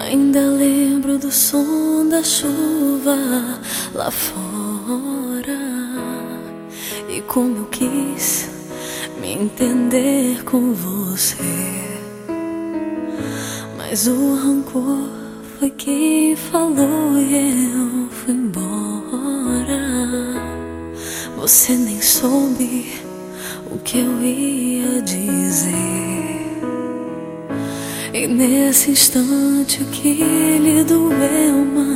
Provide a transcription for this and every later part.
Ainda lembro do som da chuva lá fora e como eu quis me entender com você. Mas o rancor foi quem falou e eu fui embora. Você nem soube o que eu ia dizer. E nesse instante que lhe doeu mais.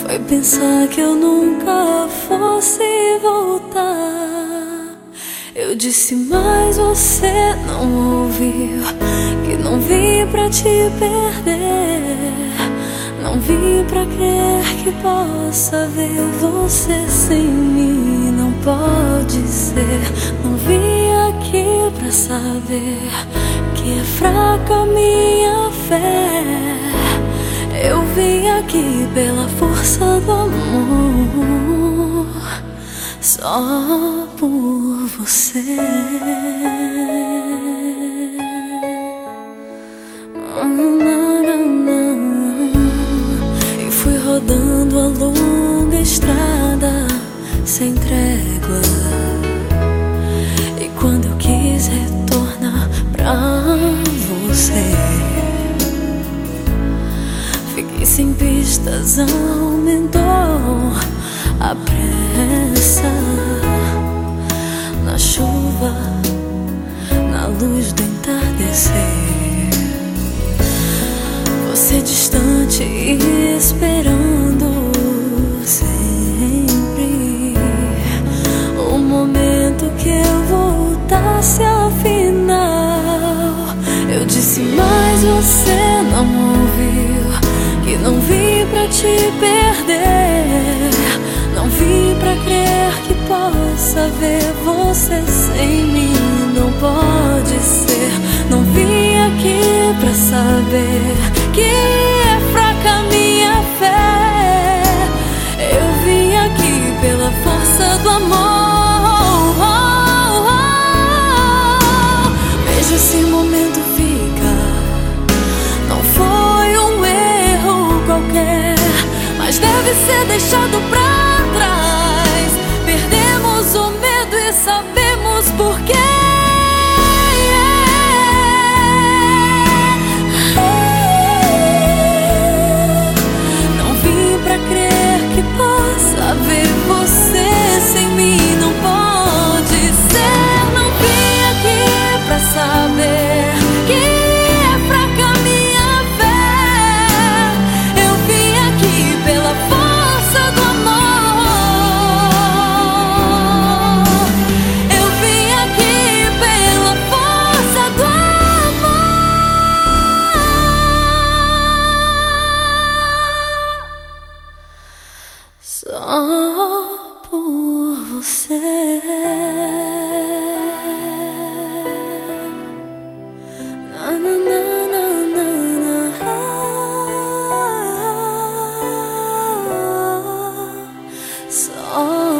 Foi pensar que eu nunca fosse voltar. Eu disse, mas você não ouviu Que não vim pra te perder. Não vim pra crer que possa ver você sem mim saber que é fraca minha fé. Eu vim aqui pela força do amor, só por você. E fui rodando a longa estrada sem trégua. Fiquei sem pistas, aumentou a pressa. Na chuva, na luz do entardecer. Você distante pra te perder. Não vim pra crer que possa ver você sem mim Não pode ser. Não vim aqui pra saber Que ser deixado pra a por você. Na, na, na, na, na, na. Ah, ah, ah, só